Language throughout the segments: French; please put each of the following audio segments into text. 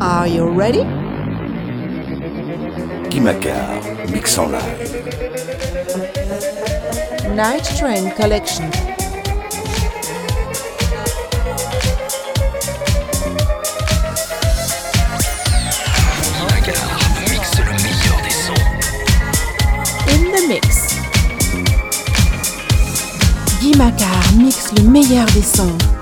Are you ready? Guimacar, mix en live. Night Train Collection. mixe le meilleur des sons. In the mix. Guy mixe le meilleur des sons.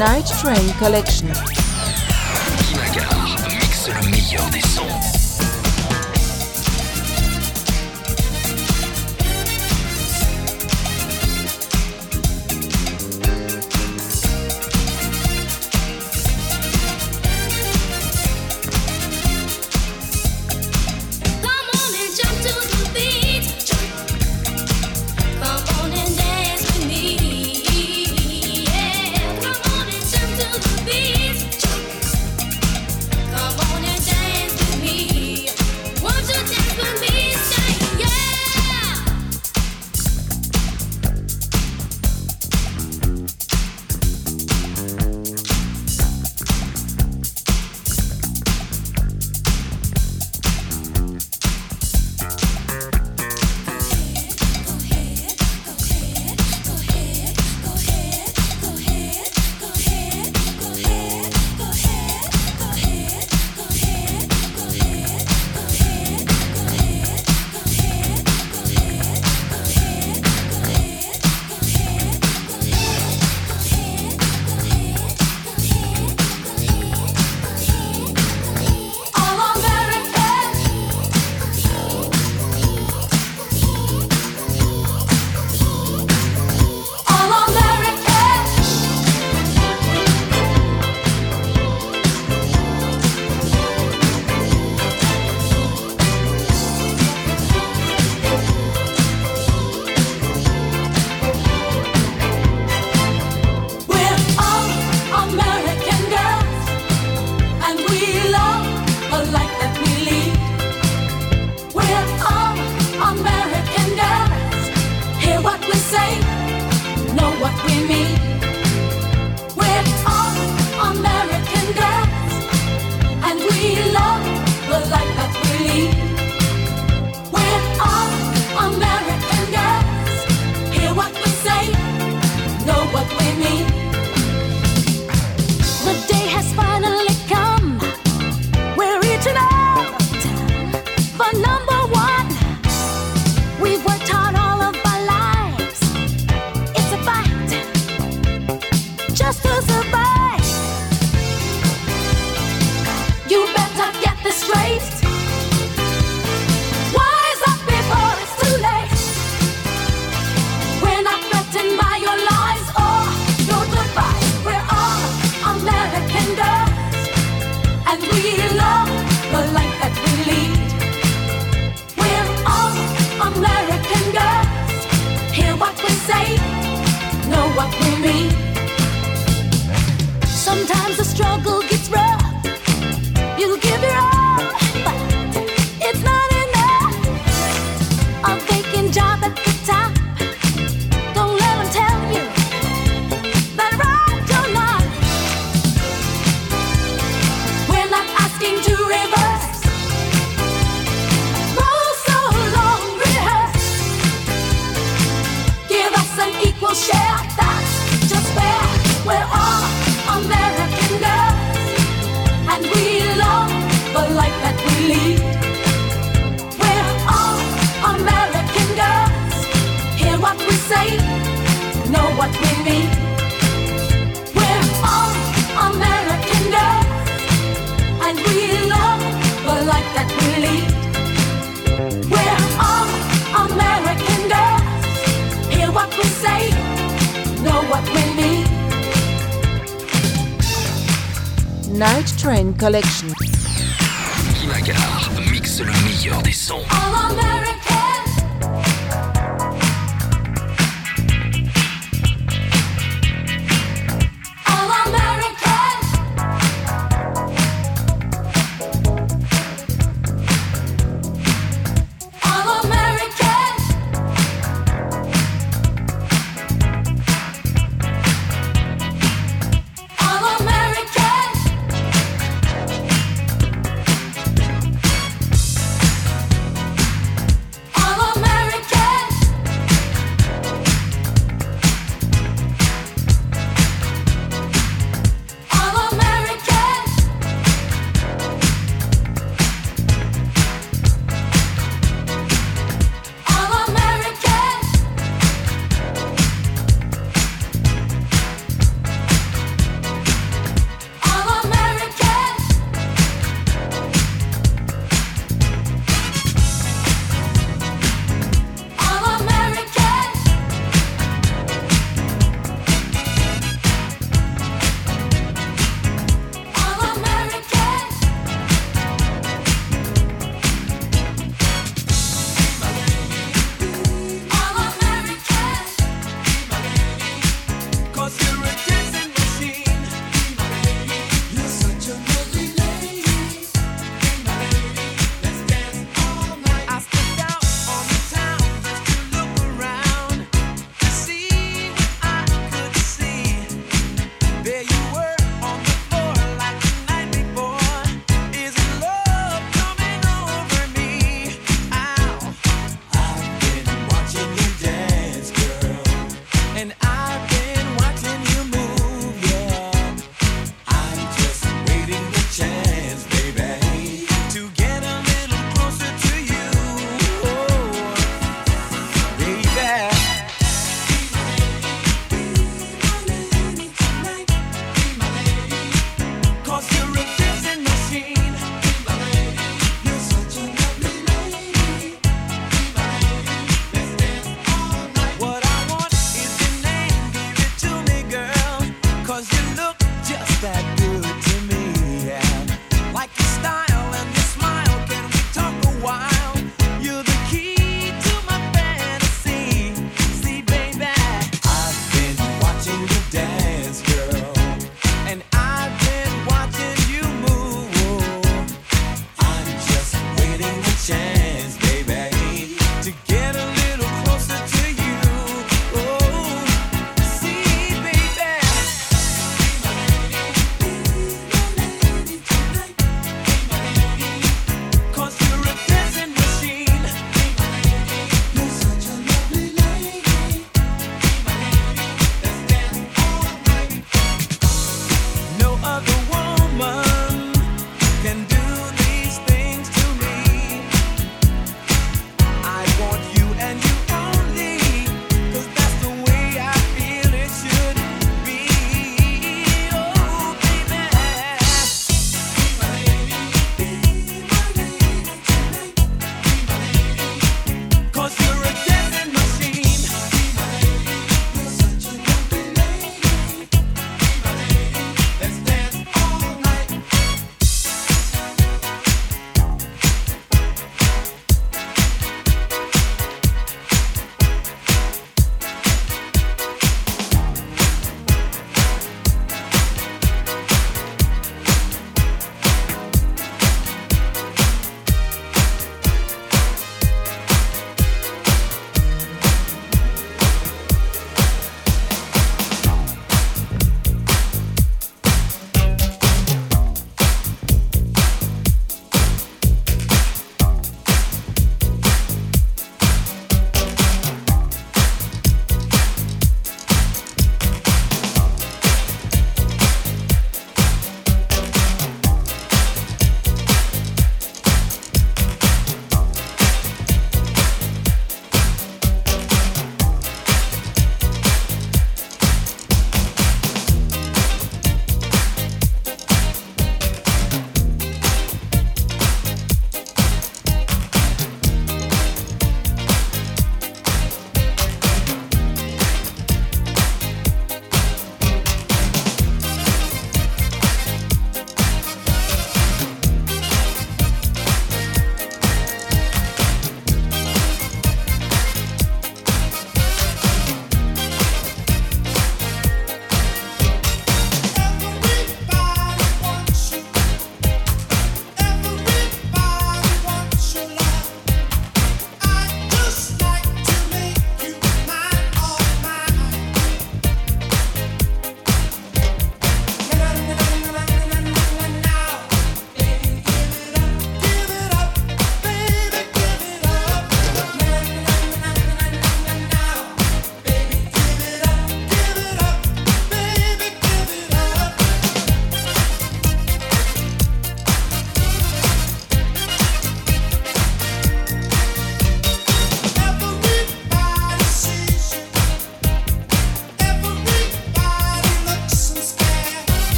Night Train Collection. Guy mixe le meilleur des sons. Collection.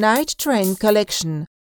Night Train Collection